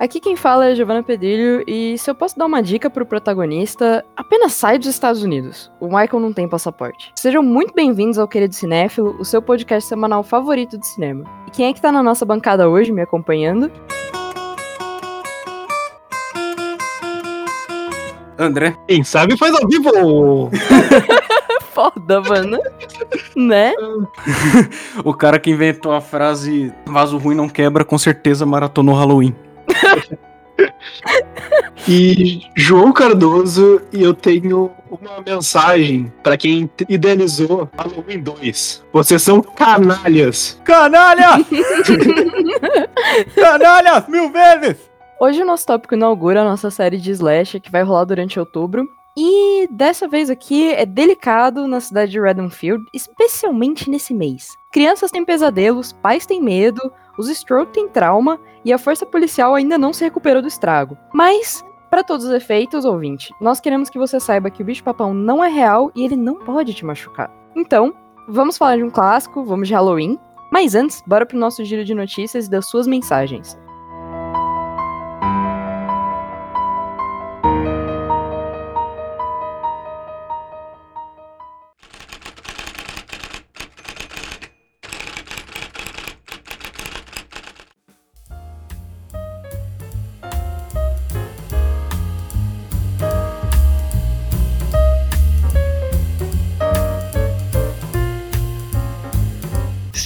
Aqui quem fala é Giovanna Pedrilho e se eu posso dar uma dica pro protagonista, apenas sai dos Estados Unidos. O Michael não tem passaporte. Sejam muito bem-vindos ao Querido Cinéfilo, o seu podcast semanal favorito de cinema. E quem é que tá na nossa bancada hoje me acompanhando? André. Quem sabe faz ao vivo! Foda, mano. né? o cara que inventou a frase vaso ruim não quebra, com certeza maratonou Halloween. E João Cardoso e eu tenho uma mensagem para quem idealizou Halloween 2. Vocês são canalhas. Canalha! Canalhas mil vezes! Hoje o nosso tópico inaugura a nossa série de Slash que vai rolar durante outubro. E dessa vez aqui é delicado na cidade de Redonfield, especialmente nesse mês. Crianças têm pesadelos, pais têm medo, os Stroke têm trauma e a força policial ainda não se recuperou do estrago. Mas, para todos os efeitos, ouvinte, nós queremos que você saiba que o bicho-papão não é real e ele não pode te machucar. Então, vamos falar de um clássico, vamos de Halloween. Mas antes, bora pro nosso giro de notícias e das suas mensagens.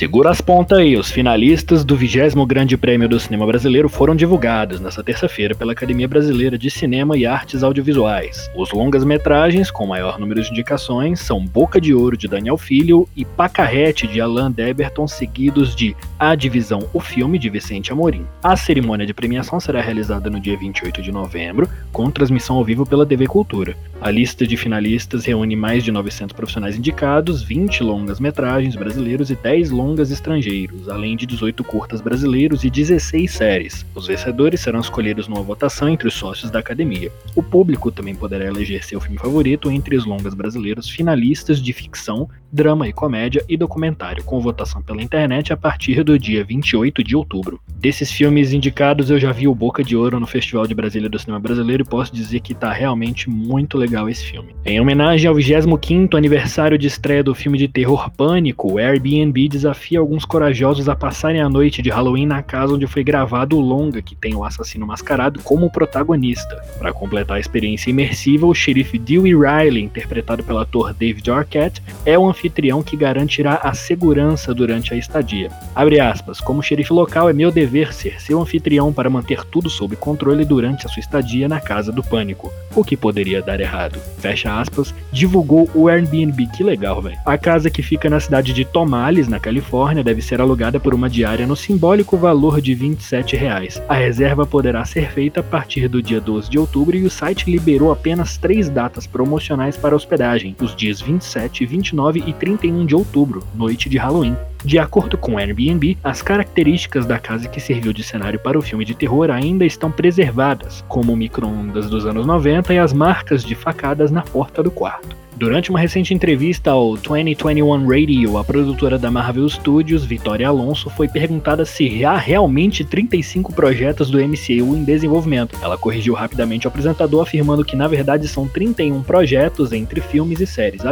Segura as pontas aí, os finalistas do 20 Grande Prêmio do Cinema Brasileiro foram divulgados nesta terça-feira pela Academia Brasileira de Cinema e Artes Audiovisuais. Os longas-metragens com maior número de indicações são Boca de Ouro de Daniel Filho e Pacarrete de Alain Deberton, seguidos de A Divisão O Filme de Vicente Amorim. A cerimônia de premiação será realizada no dia 28 de novembro, com transmissão ao vivo pela TV Cultura. A lista de finalistas reúne mais de 900 profissionais indicados, 20 longas-metragens brasileiros e 10 longas longas estrangeiros, além de 18 curtas brasileiros e 16 séries. Os vencedores serão escolhidos numa votação entre os sócios da academia. O público também poderá eleger seu filme favorito entre os longas brasileiros finalistas de ficção, drama e comédia e documentário, com votação pela internet a partir do dia 28 de outubro. Desses filmes indicados, eu já vi o Boca de Ouro no Festival de Brasília do Cinema Brasileiro e posso dizer que tá realmente muito legal esse filme. Em homenagem ao 25º aniversário de estreia do filme de terror Pânico, o Airbnb desafia desafia alguns corajosos a passarem a noite de Halloween na casa onde foi gravado o longa que tem o assassino mascarado como protagonista. Para completar a experiência imersiva, o xerife Dewey Riley, interpretado pelo ator David Arquette, é o anfitrião que garantirá a segurança durante a estadia. Abre aspas, como xerife local é meu dever ser seu anfitrião para manter tudo sob controle durante a sua estadia na casa do pânico. O que poderia dar errado? Fecha aspas, divulgou o Airbnb, que legal, velho. A casa que fica na cidade de Tomales, na Califórnia, Califórnia deve ser alugada por uma diária no simbólico valor de 27 reais. A reserva poderá ser feita a partir do dia 12 de outubro e o site liberou apenas três datas promocionais para hospedagem, os dias 27, 29 e 31 de outubro, noite de Halloween. De acordo com o Airbnb, as características da casa que serviu de cenário para o filme de terror ainda estão preservadas, como micro-ondas dos anos 90 e as marcas de facadas na porta do quarto. Durante uma recente entrevista ao 2021 Radio, a produtora da Marvel Studios, Vitória Alonso, foi perguntada se há realmente 35 projetos do MCU em desenvolvimento. Ela corrigiu rapidamente o apresentador, afirmando que na verdade são 31 projetos entre filmes e séries.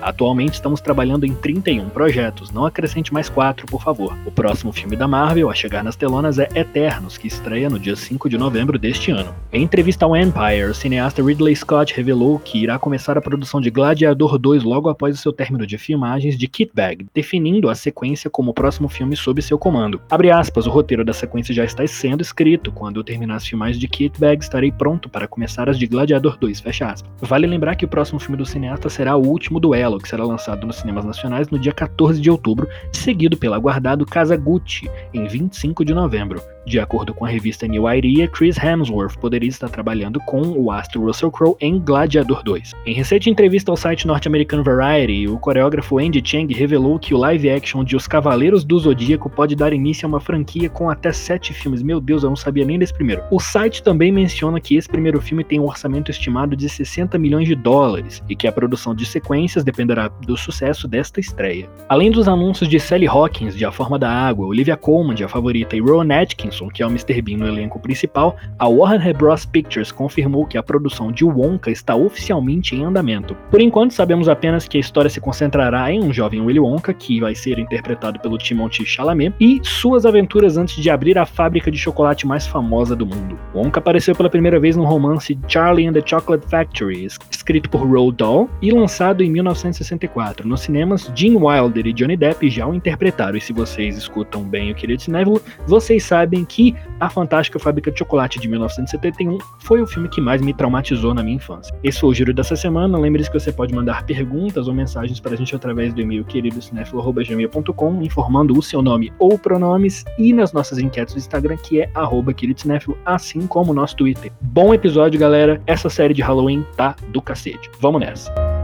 Atualmente estamos trabalhando em 31 projetos, não acrescente mais 4, por favor. O próximo filme da Marvel a chegar nas telonas é Eternos, que estreia no dia 5 de novembro deste ano. Em entrevista ao Empire, o cineasta Ridley Scott revelou que irá começar a produção de Gladiador 2 logo após o seu término de filmagens de Kitbag, definindo a sequência como o próximo filme sob seu comando. Abre aspas, o roteiro da sequência já está sendo escrito. Quando eu terminar as filmagens de Kitbag, estarei pronto para começar as de Gladiador 2, fecha aspas. Vale lembrar que o próximo filme do cineasta será O Último Duelo, que será lançado nos cinemas nacionais no dia 14 de outubro, seguido pelo aguardado Kazaguchi, em 25 de novembro. De acordo com a revista New Idea, Chris Hemsworth poderia estar trabalhando com o astro Russell Crowe em Gladiador 2. Em recente entrevista ao site norte-americano Variety, o coreógrafo Andy Chang revelou que o live action de Os Cavaleiros do Zodíaco pode dar início a uma franquia com até sete filmes. Meu Deus, eu não sabia nem desse primeiro. O site também menciona que esse primeiro filme tem um orçamento estimado de 60 milhões de dólares e que a produção de sequências dependerá do sucesso desta estreia. Além dos anúncios de Sally Hawkins de A Forma da Água, Olivia Colman de A Favorita e Rowan Atkins Johansson, que é o Mr. Bean no elenco principal, a Warner Bros. Pictures confirmou que a produção de Wonka está oficialmente em andamento. Por enquanto, sabemos apenas que a história se concentrará em um jovem Willy Wonka, que vai ser interpretado pelo Timothée Chalamet, e suas aventuras antes de abrir a fábrica de chocolate mais famosa do mundo. Wonka apareceu pela primeira vez no romance Charlie and the Chocolate Factory, escrito por Roald Dahl e lançado em 1964. Nos cinemas, Gene Wilder e Johnny Depp já o interpretaram, e se vocês escutam bem o querido Cinévilo, vocês sabem que A Fantástica Fábrica de Chocolate de 1971 foi o filme que mais me traumatizou na minha infância. Esse foi o giro dessa semana. Lembre-se que você pode mandar perguntas ou mensagens pra gente através do e-mail queridocinéfilo.gmail.com, informando o seu nome ou pronomes, e nas nossas enquetes do Instagram, que é queridocinéfilo, assim como o nosso Twitter. Bom episódio, galera. Essa série de Halloween tá do cacete. Vamos nessa.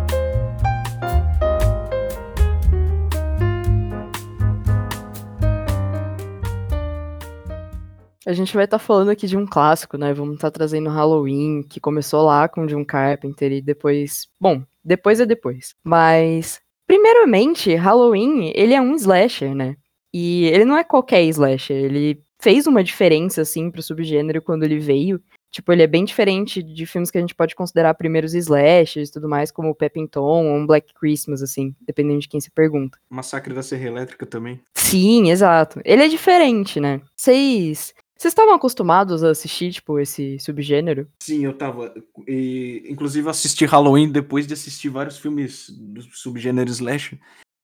A gente vai estar falando aqui de um clássico, né? Vamos estar trazendo Halloween, que começou lá com John Carpenter e depois. Bom, depois é depois. Mas, primeiramente, Halloween, ele é um slasher, né? E ele não é qualquer slasher, ele fez uma diferença, assim, pro subgênero quando ele veio. Tipo, ele é bem diferente de filmes que a gente pode considerar primeiros slashers e tudo mais, como o Peppington ou um Black Christmas, assim, dependendo de quem se pergunta. Massacre da Serra Elétrica também. Sim, exato. Ele é diferente, né? Vocês. Vocês estavam acostumados a assistir, tipo, esse subgênero? Sim, eu tava. E, inclusive, assisti Halloween depois de assistir vários filmes do subgênero slasher.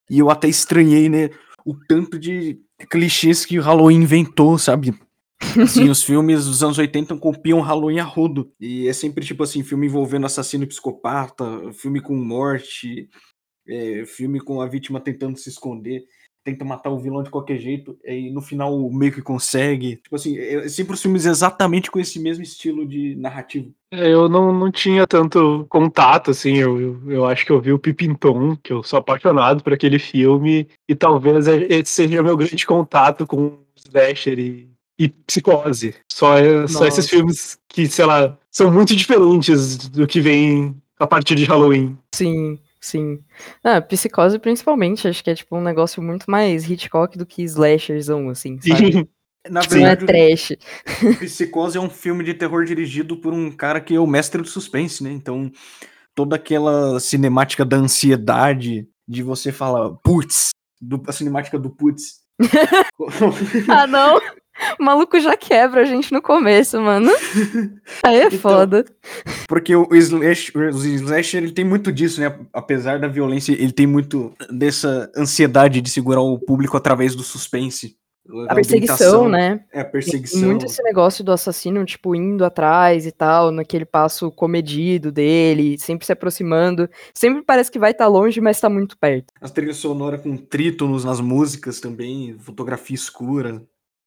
E eu até estranhei, né? O tanto de clichês que o Halloween inventou, sabe? Assim, os filmes dos anos 80 copiam Halloween a rodo. E é sempre tipo assim, filme envolvendo assassino e psicopata, filme com morte, é, filme com a vítima tentando se esconder, tenta matar o vilão de qualquer jeito, e no final meio que consegue. Tipo assim, é, é sempre os filmes exatamente com esse mesmo estilo de narrativo. É, Eu não, não tinha tanto contato, assim, eu, eu, eu acho que eu vi o Pipinton, que eu sou apaixonado por aquele filme, e talvez esse seja meu grande contato com Slasher e, e Psicose. Só, é- só esses filmes que, sei lá, são muito diferentes do que vem a partir de Halloween. Sim, sim. Ah, Psicose principalmente, acho que é tipo um negócio muito mais Hitchcock do que slasherzão, assim, sabe? Na Sim. Não é verdade, trash. Psicose é um filme de terror dirigido por um cara que é o mestre do suspense, né? Então, toda aquela cinemática da ansiedade, de você falar, putz, do- a cinemática do putz. Ah, não! O maluco já quebra a gente no começo, mano. Aí é Então, foda. Porque o slash, o slasher, ele tem muito disso, né? Apesar da violência, ele tem muito dessa ansiedade de segurar o público através do suspense. A perseguição, né? É, a Tem perseguição. muito esse negócio do assassino, tipo, indo atrás e tal, naquele passo comedido dele, sempre se aproximando. Sempre parece que vai estar longe, mas tá muito perto. As trilhas sonoras com trítonos nas músicas também, fotografia escura.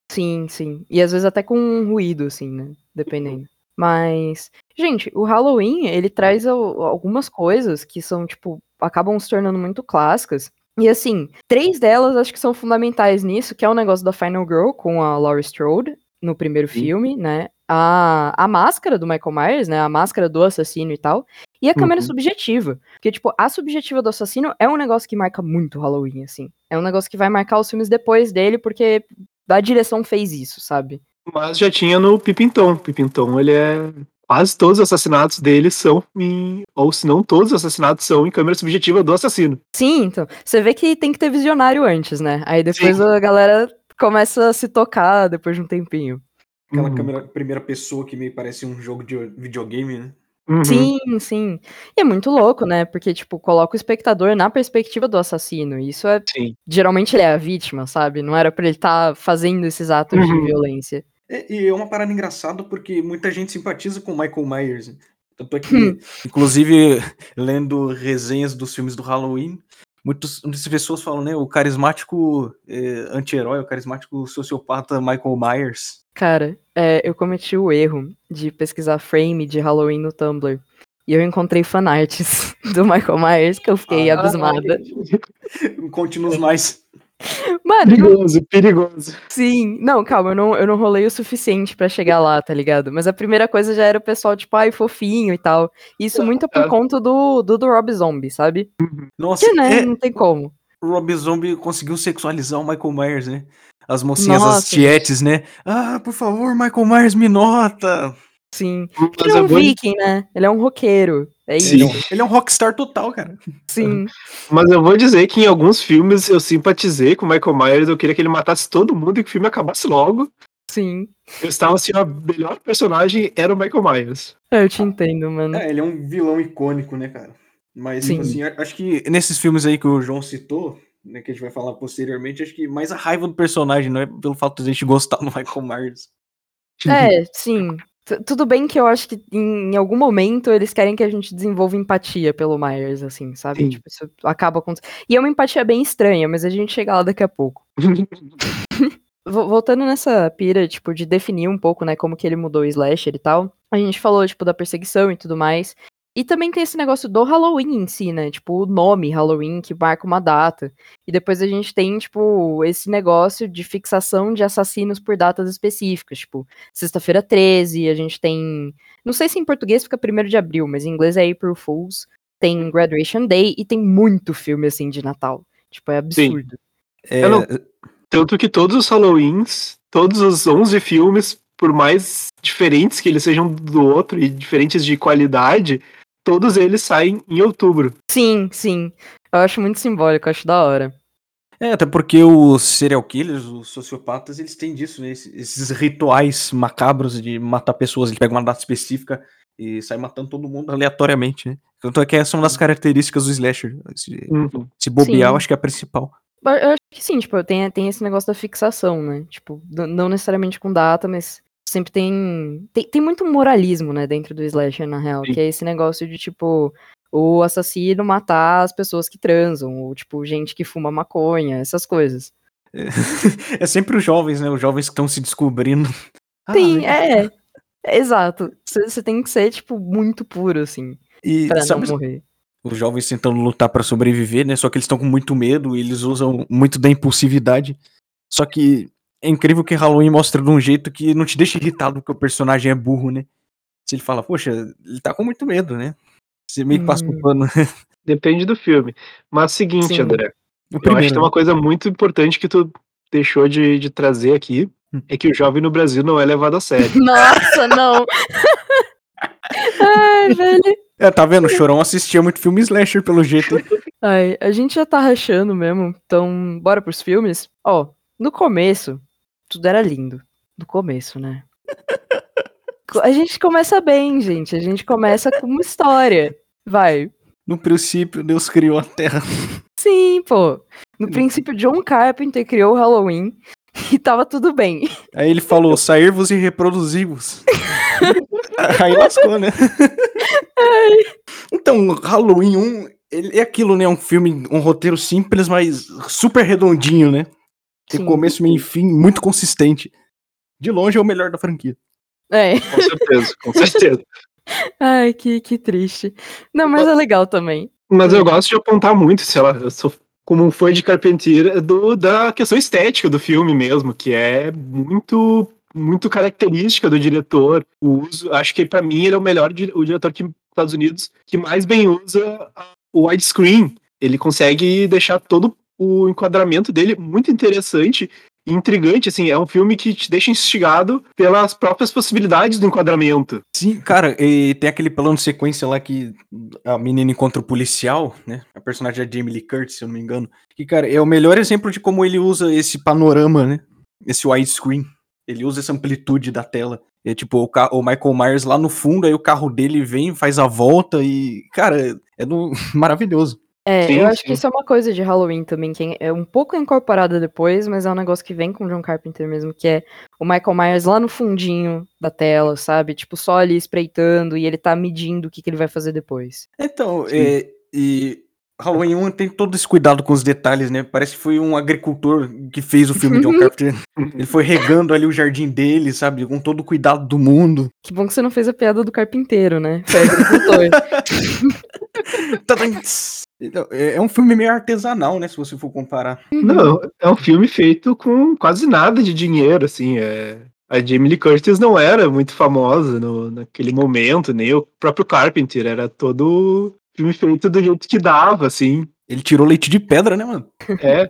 Sim, sim. E às vezes até com um ruído, assim, né? Dependendo. Mas, gente, o Halloween, ele traz al- algumas coisas que são, tipo, acabam se tornando muito clássicas. E assim, três delas acho que são fundamentais nisso, que é o negócio da Final Girl com a Laurie Strode no primeiro Sim. filme, né? A, a máscara do Michael Myers, né? A máscara do assassino e tal. E a câmera Uhum. subjetiva. Porque, tipo, a subjetiva do assassino é um negócio que marca muito o Halloween, assim. É um negócio que vai marcar os filmes depois dele, porque a direção fez isso, sabe? Mas já tinha no Pipinton. Pipinton, ele é. Quase todos os assassinatos dele são em. Ou se não, todos os assassinatos são em câmera subjetiva do assassino. Sim, então. Você vê que tem que ter visionário antes, né? Aí depois Sim. a galera começa a se tocar depois de um tempinho. Aquela Uhum. câmera primeira pessoa que meio parece um jogo de videogame, né? Uhum. Sim, sim. E é muito louco, né? Porque, tipo, coloca o espectador na perspectiva do assassino. E isso é. Sim. Geralmente ele é a vítima, sabe? Não era pra ele estar fazendo esses atos de Uhum. violência. É, e é uma parada engraçada porque muita gente simpatiza com o Michael Myers. Tanto é que, Hum. inclusive, lendo resenhas dos filmes do Halloween, muitas, muitas pessoas falam, né? O carismático é, anti-herói, o carismático sociopata Michael Myers. Cara, é, eu cometi o erro de pesquisar frame de Halloween no Tumblr. E eu encontrei fanarts do Michael Myers que eu fiquei Ah, abismada. Conte-nos mais. Mano, Perigoso, perigoso. sim. Não, calma, eu não, eu não rolei o suficiente pra chegar lá, tá ligado? Mas a primeira coisa já era o pessoal, tipo, ai, fofinho e tal. Isso muito por Ah. conta do, do, do Rob Zombie, sabe? Nossa, Que, né? é, Não tem como. o Rob Zombie conseguiu sexualizar o Michael Myers, né? as mocinhas, as Nossa, tietes, né? Ah, por favor, Michael Myers me nota. Sim. Mas ele é eu um viking, né? Ele é um roqueiro. É isso. Sim. Ele é, um, ele é um rockstar total, cara. Sim. Mas eu vou dizer que em alguns filmes eu simpatizei com o Michael Myers, eu queria que ele matasse todo mundo e que o filme acabasse logo. Sim. Eu estava assim, o melhor personagem era o Michael Myers. É, Eu te entendo, mano. É, ele é um vilão icônico, né, cara? Mas, Sim. assim, a- acho que nesses filmes aí que o João citou, né, que a gente vai falar posteriormente, acho que mais a raiva do personagem, não é pelo fato de a gente gostar do Michael Myers. É, sim. Tudo bem que eu acho que em, em algum momento eles querem que a gente desenvolva empatia pelo Myers, assim, sabe? Tipo, isso acaba acontecendo. E é uma empatia bem estranha, mas a gente chega lá daqui a pouco. Vo- Voltando nessa pira, tipo, de definir um pouco, né, como que ele mudou o slasher e tal. A gente falou, tipo, da perseguição e tudo mais. E também tem esse negócio do Halloween em si, né? Tipo, o nome Halloween que marca uma data. E depois a gente tem, tipo, esse negócio de fixação de assassinos por datas específicas. Tipo, sexta-feira 13, a gente tem. Não sei se em português fica 1 de abril, mas em inglês é April Fools. Tem Graduation Day e tem muito filme assim de Natal. Tipo, é absurdo. É, não- Tanto que todos os Halloweens, todos os 11 filmes, por mais diferentes que eles sejam do outro e diferentes de qualidade, todos eles saem em outubro. Sim, sim. Eu acho muito simbólico, eu acho da hora. é, até porque os serial killers, os sociopatas, eles têm disso, né? Esses, esses rituais macabros de matar pessoas. Ele pega uma data específica e sai matando todo mundo aleatoriamente, né? Tanto é que essa é uma das características do slasher. Se, se bobear, acho que é a principal. Eu acho que sim, tipo, tem, tem esse negócio da fixação, né? Tipo, não necessariamente com data, mas sempre tem, tem. Tem muito moralismo, né, dentro do slasher, na real. Sim. Que é esse negócio de, tipo, o assassino matar as pessoas que transam, ou, tipo, gente que fuma maconha, essas coisas. É sempre os jovens, né? Os jovens que estão se descobrindo. Ah, Sim, legal. é. é Exato. Você tem que ser, tipo, muito puro, assim, E pra sabe, não morrer. os jovens tentando lutar pra sobreviver, né? Só que eles estão com muito medo e eles usam muito da impulsividade. Só que é incrível que Halloween mostra de um jeito que não te deixa irritado porque o personagem é burro, né? Se ele fala, poxa, ele tá com muito medo, né? Você meio que passa Hum. um pano. Depende do filme. Mas seguinte, Sim. André, O eu acho que primeiro, tem uma coisa muito importante que tu deixou de, de trazer aqui, Hum. é que o jovem no Brasil não é levado a sério. Nossa, não! Ai, velho. É, tá vendo? O Chorão assistia muito filme slasher pelo jeito. Ai, a gente já tá rachando mesmo, então bora pros filmes? Ó, no começo, tudo era lindo. No começo, né? A gente começa bem, gente. A gente começa com uma história. Vai. No princípio, Deus criou a Terra. Sim, pô. No princípio, John Carpenter criou o Halloween e tava tudo bem. Aí ele falou, sair-vos e reproduzir-vos. Aí lascou, né? Então, Halloween 1, ele é aquilo, né? Um filme, um roteiro simples, mas super redondinho, né? Tem Sim. começo, meio e fim, muito consistente. De longe é o melhor da franquia. É. Com certeza, com certeza. Ai, que, que triste. Não, mas é legal também. Mas eu gosto de apontar muito, sei lá, eu sou como um fã de Carpentier do, da questão estética do filme mesmo, que é muito muito característica do diretor. O uso, acho que pra mim ele é o melhor o diretor que Estados Unidos que mais bem usa o widescreen. Ele consegue deixar todo o enquadramento dele muito interessante e intrigante, assim, é um filme que te deixa instigado pelas próprias possibilidades do enquadramento. Sim, cara, e tem aquele plano de sequência lá que a menina encontra o policial, né? A personagem é Jamie Lee Curtis, se eu não me engano. Que, cara, é o melhor exemplo de como ele usa esse panorama, né? Esse widescreen. Ele usa essa amplitude da tela. É tipo, o, o Michael Myers lá no fundo, aí o carro dele vem, faz a volta e, cara, é maravilhoso. É, Sim, eu acho sim. que isso é uma coisa de Halloween também, que é um pouco incorporada depois, mas é um negócio que vem com o John Carpenter mesmo, que é o Michael Myers lá no fundinho da tela, sabe? Tipo, só ali espreitando e ele tá medindo o que, que ele vai fazer depois. Então, é, e Halloween 1 tem todo esse cuidado com os detalhes, né? Parece que foi um agricultor que fez o filme John Carpenter. Ele foi regando ali o jardim dele, sabe? Com todo o cuidado do mundo. Que bom que você não fez a piada do carpinteiro, né? Foi agricultor. Tadam! Então, É é um filme meio artesanal, né? Se você for comparar. Não, é um filme feito com quase nada de dinheiro, assim. É... A Jamie Lee Curtis não era muito famosa no, naquele momento, nem o próprio Carpenter. Era todo filme feito do jeito que dava, assim. Ele tirou leite de pedra, né, mano? É.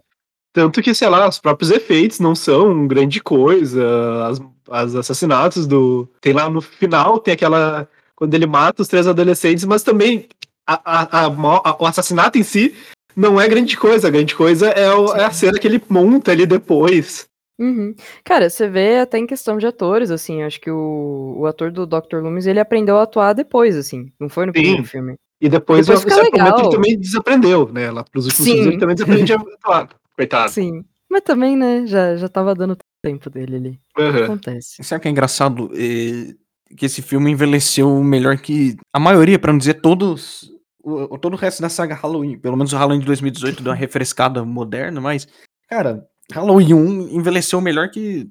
Tanto que, sei lá, os próprios efeitos não são grande coisa. As, as assassinatos do. Tem lá no final, tem aquela. Quando ele mata os três adolescentes, mas também a, a, a, o assassinato em si não é grande coisa. A grande coisa é, o, é a cena que ele monta ali depois. Uhum. Cara, você vê até em questão de atores, assim, acho que o, o ator do Dr. Loomis, ele aprendeu a atuar depois, assim, não foi no Sim. primeiro filme. E depois, Depois certo momento, ele também desaprendeu, né? Lá pros últimos Sim. filmes ele também desaprende a atuar. Coitado. Sim, mas também, né, já, já tava dando tempo dele ali, Aham. acontece. Sabe o que é engraçado? É que esse filme envelheceu melhor que a maioria, pra não dizer todos. O, todo o resto da saga Halloween. Pelo menos o Halloween de 2018 deu uma refrescada moderna, mas, cara, Halloween 1 envelheceu melhor que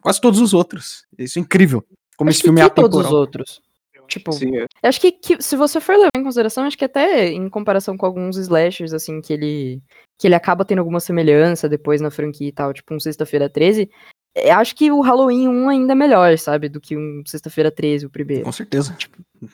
quase todos os outros. Isso é incrível. Como Acho esse que, filme é que todos os outros. Tipo, Sim, é. Acho que, que se você for levar em consideração, acho que até em comparação com alguns slashers, assim, que ele, que ele acaba tendo alguma semelhança depois na franquia e tal, tipo um Sexta-feira 13, é, acho que o Halloween 1 ainda é melhor, sabe, do que um Sexta-feira 13, o primeiro. Com certeza.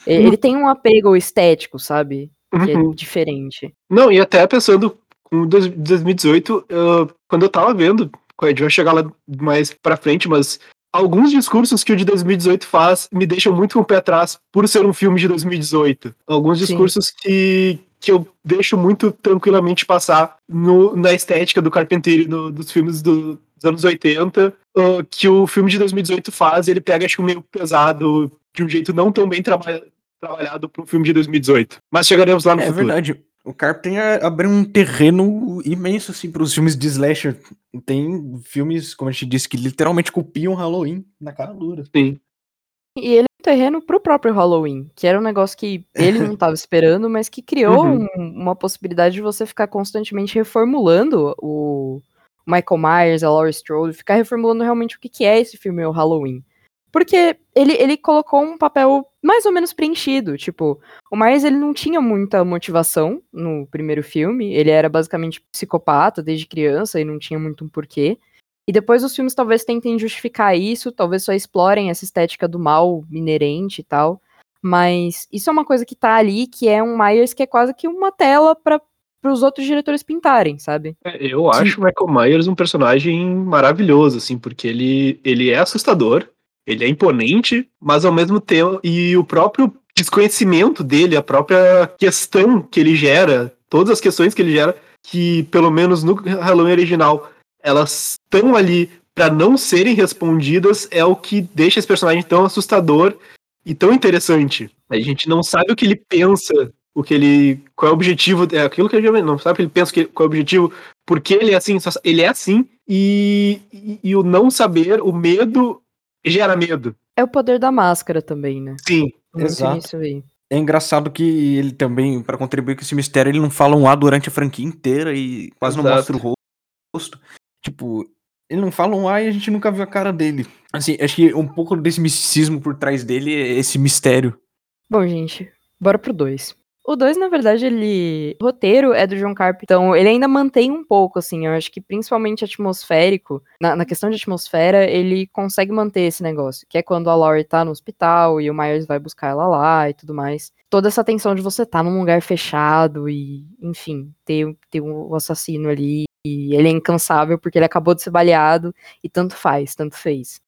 E- Ele tem um apego estético, sabe, que Uhum. é diferente. Não, e até pensando com dois- 2018, eu- quando eu tava vendo, a gente vai chegar lá mais pra frente, mas alguns discursos que o de 2018 faz me deixam muito com o pé atrás por ser um filme de 2018. Alguns Sim. discursos que, que eu deixo muito tranquilamente passar no- na estética do Carpentier no- dos filmes do- dos anos 80, ah, que o filme de 2018 faz, ele pega, acho que meio pesado, de um jeito não tão bem traba- trabalhado para um filme de 2018. Mas chegaremos lá no É futuro. verdade. O Carpenter abriu um terreno imenso, assim, pros filmes de slasher. Tem filmes, como a gente disse, que literalmente copiam Halloween na cara dura. Sim. E ele é um terreno pro próprio Halloween, que era um negócio que ele não tava esperando, mas que criou Uhum. um- uma possibilidade de você ficar constantemente reformulando o Michael Myers, a Laurie Strode, ficar reformulando realmente o que, que é esse filme, o Halloween. Porque ele, ele colocou um papel mais ou menos preenchido, tipo, o Myers ele não tinha muita motivação no primeiro filme, ele era basicamente psicopata desde criança e não tinha muito um porquê. E depois os filmes talvez tentem justificar isso, talvez só explorem essa estética do mal inerente e tal. Mas isso é uma coisa que tá ali, que é um Myers que é quase que uma tela para os outros diretores pintarem, sabe? É, Eu acho o Michael Myers um personagem maravilhoso, assim, porque ele, ele é assustador, ele é imponente, mas ao mesmo tempo. E o próprio desconhecimento dele, a própria questão que ele gera, todas as questões que ele gera, que pelo menos no Halloween original, elas estão ali para não serem respondidas, é o que deixa esse personagem tão assustador e tão interessante. A gente não sabe o que ele pensa, o que ele. qual é o objetivo, é aquilo que a gente não sabe o que ele pensa, qual é o objetivo, porque ele é assim, ele é assim, e, e, e o não saber, o medo gera medo. É o poder da máscara também, né? Sim. Muito Exato. aí. É engraçado que ele também, pra contribuir com esse mistério, ele não fala um A durante a franquia inteira e quase não Exato. mostra o ro- rosto. Tipo, ele não fala um A e a gente nunca viu a cara dele. Assim, acho que um pouco desse misticismo por trás dele é esse mistério. Bom, gente, bora pro 2. O 2, na verdade, ele. O roteiro é do John Carpenter, então ele ainda mantém um pouco, assim. Eu acho que principalmente atmosférico, na, na questão de atmosfera, ele consegue manter esse negócio. Que é quando a Laurie tá no hospital e o Myers vai buscar ela lá e tudo mais. Toda essa tensão de você tá num lugar fechado e, enfim, ter, ter um assassino ali. E ele é incansável porque ele acabou de ser baleado e tanto faz, tanto fez.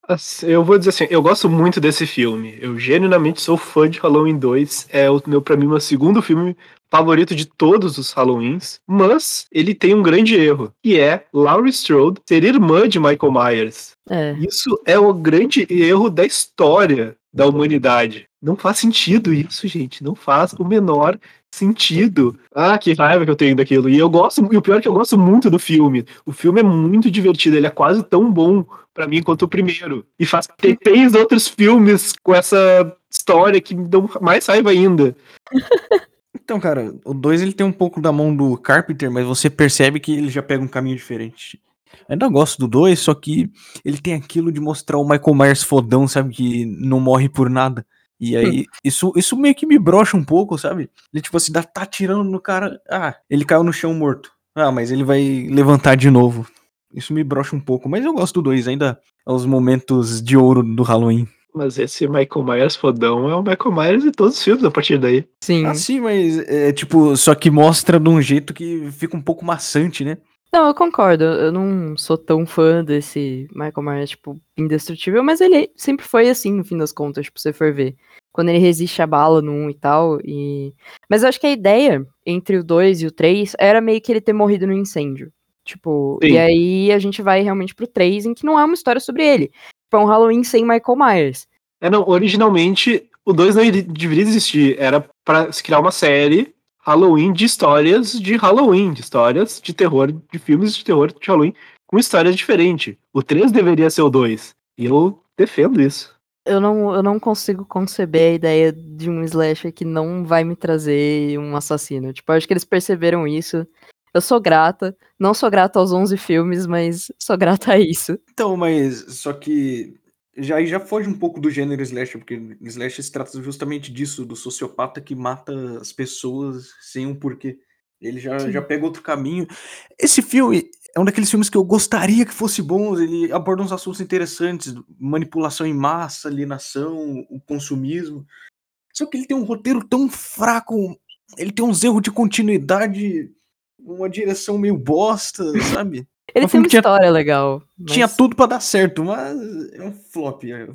Eu vou dizer assim, eu gosto muito desse filme. Eu genuinamente sou fã de Halloween 2. É o meu, pra mim, meu segundo filme favorito de todos os Halloweens. Mas ele tem um grande erro, que é Laurie Strode ser irmã de Michael Myers. É. Isso é o grande erro da história da humanidade. Não faz sentido isso, gente. Não faz o menor sentido. Ah, que raiva que eu tenho daquilo. E eu gosto, e o pior é que eu gosto muito do filme. O filme é muito divertido, ele é quase tão bom pra mim quanto o primeiro. E faz tem três outros filmes com essa história que me dão mais raiva ainda. Então, cara, o 2 ele tem um pouco da mão do Carpenter, mas você percebe que ele já pega um caminho diferente. Ainda gosto do 2, só que ele tem aquilo de mostrar o Michael Myers fodão, sabe? Que não morre por nada. E aí, isso, isso meio que me brocha um pouco, sabe? Ele, tipo assim, dá- tá atirando no cara. Ah, ele caiu no chão morto. Ah, mas ele vai levantar de novo. Isso me brocha um pouco, mas eu gosto do 2, ainda é os momentos de ouro do Halloween. Mas esse Michael Myers fodão é o Michael Myers de todos os filmes a partir daí. Sim. Ah, sim, mas é tipo, só que mostra de um jeito que fica um pouco maçante, né? Não, eu concordo. Eu não sou tão fã desse Michael Myers, tipo, indestrutível, mas ele sempre foi assim, no fim das contas, tipo, se você for ver. Quando ele resiste a bala no 1 e tal. E... Mas eu acho que a ideia entre o 2 e o 3 era meio que ele ter morrido no incêndio. Tipo, Sim. e aí a gente vai realmente pro 3, em que não é uma história sobre ele. Tipo, é um Halloween sem Michael Myers. É, não, originalmente o 2 não deveria existir. Era pra se criar uma série Halloween de histórias de Halloween, de histórias de terror, de filmes de terror de Halloween, com histórias diferentes. O 3 deveria ser o 2. E eu defendo isso. Eu não, eu não consigo conceber a ideia de um slasher que não vai me trazer um assassino. Tipo, acho que eles perceberam isso. Eu sou grata. Não sou grata aos 11 filmes, mas sou grata a isso. Então, mas só que já aí já foge um pouco do gênero slasher, porque slasher se trata justamente disso, do sociopata que mata as pessoas sem um porquê. Ele já, Sim. já pega outro caminho. Esse filme é um daqueles filmes que eu gostaria que fosse bom. Ele aborda uns assuntos interessantes, manipulação em massa, alienação, o consumismo. Só que ele tem um roteiro tão fraco, ele tem uns erros de continuidade, uma direção meio bosta, sabe? Ele Um tem uma tinha- história legal. mas- Tinha tudo pra dar certo, mas é um flop. é.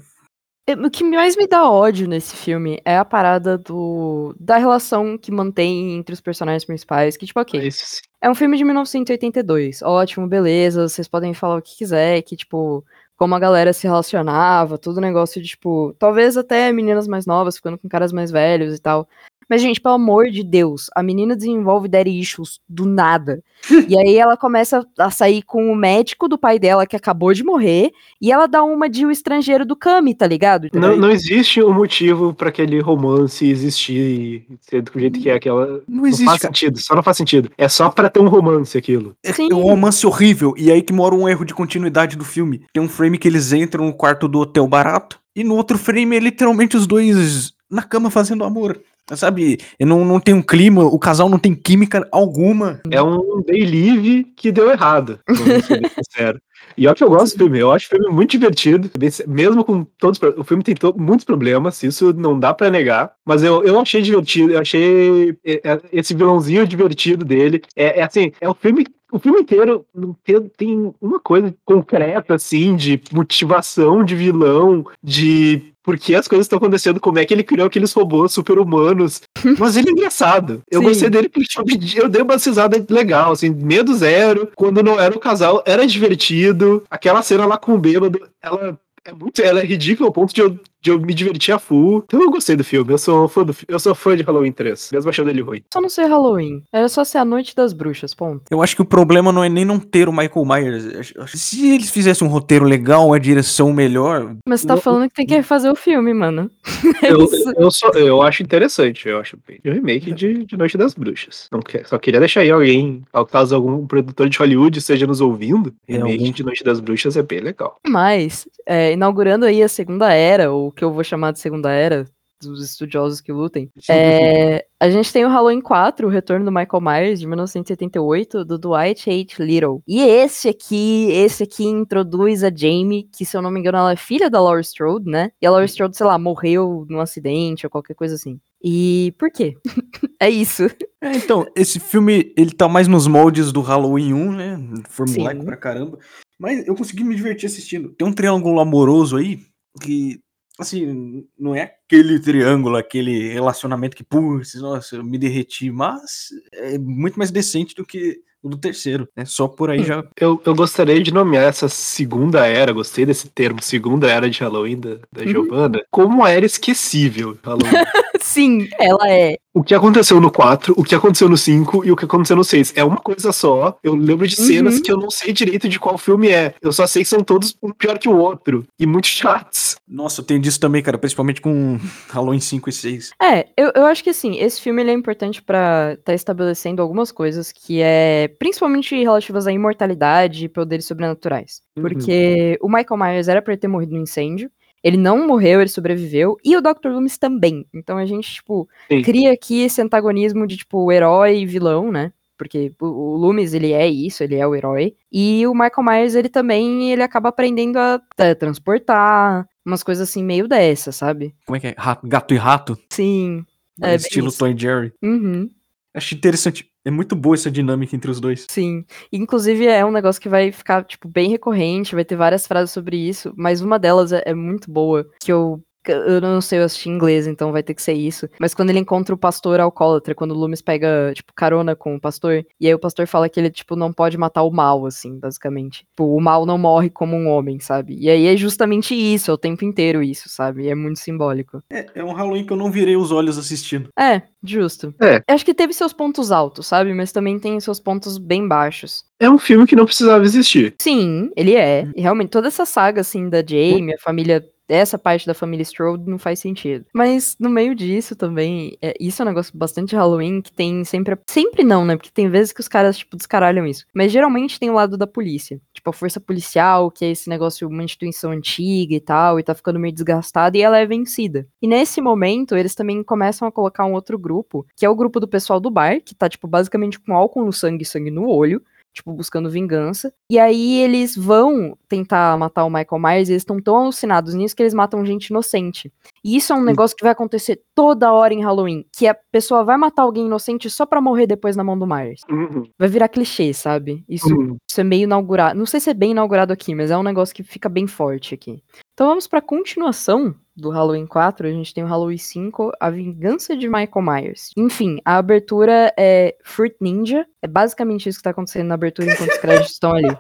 O que mais me dá ódio nesse filme é a parada do da relação que mantém entre os personagens principais, que tipo, ok, É é um filme de 1982, ótimo, beleza, vocês podem falar o que quiser, que tipo, como a galera se relacionava, todo negócio de tipo, talvez até meninas mais novas ficando com caras mais velhos e tal. Mas, gente, pelo amor de Deus, a menina desenvolve daddy issues do nada. e aí ela começa a sair com o médico do pai dela que acabou de morrer, e ela dá uma de o estrangeiro do Kami, tá ligado? Não, não existe um motivo pra aquele romance existir e ser do jeito que é aquela. Não Não existe, faz cara. sentido, só não faz sentido. É só pra ter um romance aquilo. É, Sim. é um romance horrível. E aí que mora um erro de continuidade do filme. Tem um frame que eles entram no quarto do hotel barato. E no outro frame é literalmente os dois na cama fazendo amor. Sabe? Não, não tem um clima, o casal não tem química alguma. É um day live que deu errado, vamos ser. E olha que eu gosto do filme, eu acho o filme muito divertido, mesmo com todos O filme tem to- muitos problemas, isso não dá pra negar, mas eu, eu achei divertido, eu achei é, é, esse vilãozinho divertido dele. É, é assim, é o filme. O filme inteiro não tem, tem uma coisa concreta, assim, de motivação de vilão, de por que as coisas estão acontecendo, como é que ele criou aqueles robôs super-humanos. Mas ele é engraçado. Eu Sim. gostei dele porque eu, dei uma cisada legal, assim, medo zero. Quando não era o casal, era divertido. Aquela cena lá com o bêbado, ela é muito. Ela é ridícula ao ponto de eu, eu me divertir a full. Então eu gostei do filme. Eu sou fã do fi- Eu sou fã de Halloween 3, mesmo achando ele ruim. Só não ser Halloween. Era só ser a noite das bruxas, ponto. Eu acho que o problema não é nem não ter o Michael Myers. Eu acho- eu acho- Se eles fizessem um roteiro legal, uma direção melhor. Mas você tá Não- falando que tem que refazer o filme, mano. É Eu, eu, sou, eu acho interessante, eu acho bem. Um remake de, de Noite das Bruxas. Não quer, só queria deixar aí alguém, ao caso algum produtor de Hollywood esteja nos ouvindo, É, remake algum- de Noite das Bruxas é bem legal. Mas, é, inaugurando aí a segunda era, ou o que eu vou chamar de segunda era, dos estudiosos que lutem, é, a gente tem o Halloween 4, o retorno do Michael Myers, de 1978, do Dwight H. Little. E esse aqui, esse aqui introduz a Jamie, que se eu não me engano ela é filha da Laurie Strode, né? E a Laurie Strode, sei lá, morreu num acidente ou qualquer coisa assim. E por quê? é isso. É, então, esse filme, ele tá mais nos moldes do Halloween 1, né? Formulaico Sim. pra caramba. Mas eu consegui me divertir assistindo. Tem um triângulo amoroso aí que, assim, não é aquele triângulo, aquele relacionamento que, putz, nossa, eu me derreti, mas é muito mais decente do que o do terceiro. É só por aí já. Eu, eu gostaria de nomear essa segunda era, gostei desse termo, segunda era de Halloween da, da Uhum. Giovanna, como era esquecível. Halloween. Sim, ela é. o que aconteceu no 4, o que aconteceu no 5 e o que aconteceu no 6. É uma coisa só. Eu lembro de cenas Uhum. que eu não sei direito de qual filme é. Eu só sei que são todos um pior que o outro. E muito chatos. Nossa, eu tenho disso também, cara, principalmente com Halloween 5 e 6. É, eu, eu acho que assim, esse filme ele é importante pra tá estabelecendo algumas coisas que é principalmente relativas à imortalidade e poderes sobrenaturais. Uhum. Porque o Michael Myers era pra ele ter morrido no incêndio, ele não morreu, ele sobreviveu, e o Dr. Loomis também. Então a gente, tipo, Sim. cria aqui esse antagonismo de, tipo, herói e vilão, né? Porque o, Loomis, ele é isso, ele é o herói. E o Michael Myers, ele também, ele acaba aprendendo a é, transportar, umas coisas assim meio dessa, sabe? Como é que é? Rato- gato e rato? Sim. É, estilo. Tom e Jerry. Uhum. Acho interessante. É muito boa essa dinâmica entre os dois. Sim. Inclusive, é um negócio que vai ficar, tipo, bem recorrente, vai ter várias frases sobre isso, mas uma delas é, é muito boa, que eu eu não sei, eu assisti em inglês, então vai ter que ser isso. Mas quando ele encontra o pastor alcoólatra, quando o Loomis pega, tipo, carona com o pastor, e aí o pastor fala que ele, tipo, não pode matar o mal, assim, basicamente. Tipo, o mal não morre como um homem, sabe? E aí é justamente isso, é o tempo inteiro isso, sabe? E é muito simbólico. É, é um Halloween que eu não virei os olhos assistindo. É, justo. É. Acho que teve seus pontos altos, sabe? Mas também tem seus pontos bem baixos. É um filme que não precisava existir. Sim, ele é. E realmente, toda essa saga, assim, da Jamie, a família essa parte da família Strode não faz sentido. Mas no meio disso também, é, isso é um negócio bastante Halloween que tem sempre. Sempre não, né? Porque tem vezes que os caras, tipo, descaralham isso. Mas geralmente tem o lado da polícia. Tipo, a força policial, que é esse negócio, uma instituição antiga e tal, e tá ficando meio desgastada, e ela é vencida. E nesse momento, eles também começam a colocar um outro grupo, que é o grupo do pessoal do bar, que tá, tipo, basicamente com álcool no sangue e sangue no olho tipo, buscando vingança. E aí eles vão tentar matar o Michael Myers e eles estão tão alucinados nisso que eles matam gente inocente. E isso é um negócio que vai acontecer toda hora em Halloween, que a pessoa vai matar alguém inocente só pra morrer depois na mão do Myers. Uhum. Vai virar clichê, sabe? Isso, Uhum. isso é meio inaugurado. Não sei se é bem inaugurado aqui, mas é um negócio que fica bem forte aqui. Então vamos pra continuação do Halloween 4. A gente tem o Halloween 5, A Vingança de Michael Myers. Enfim, a abertura é Fruit Ninja. É basicamente isso que tá acontecendo na abertura enquanto os créditos estão ali.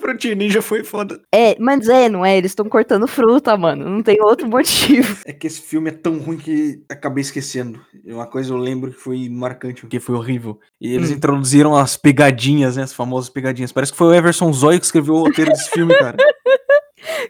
Fruit Ninja foi foda. É, mas é, não é? Eles estão cortando fruta, mano. Não tem outro motivo. É que esse filme é tão ruim que acabei esquecendo. Uma coisa eu lembro que foi marcante, porque foi horrível. E eles Hum. introduziram as pegadinhas, né? As famosas pegadinhas. Parece que foi o Everson Zoy que escreveu o roteiro desse filme, cara.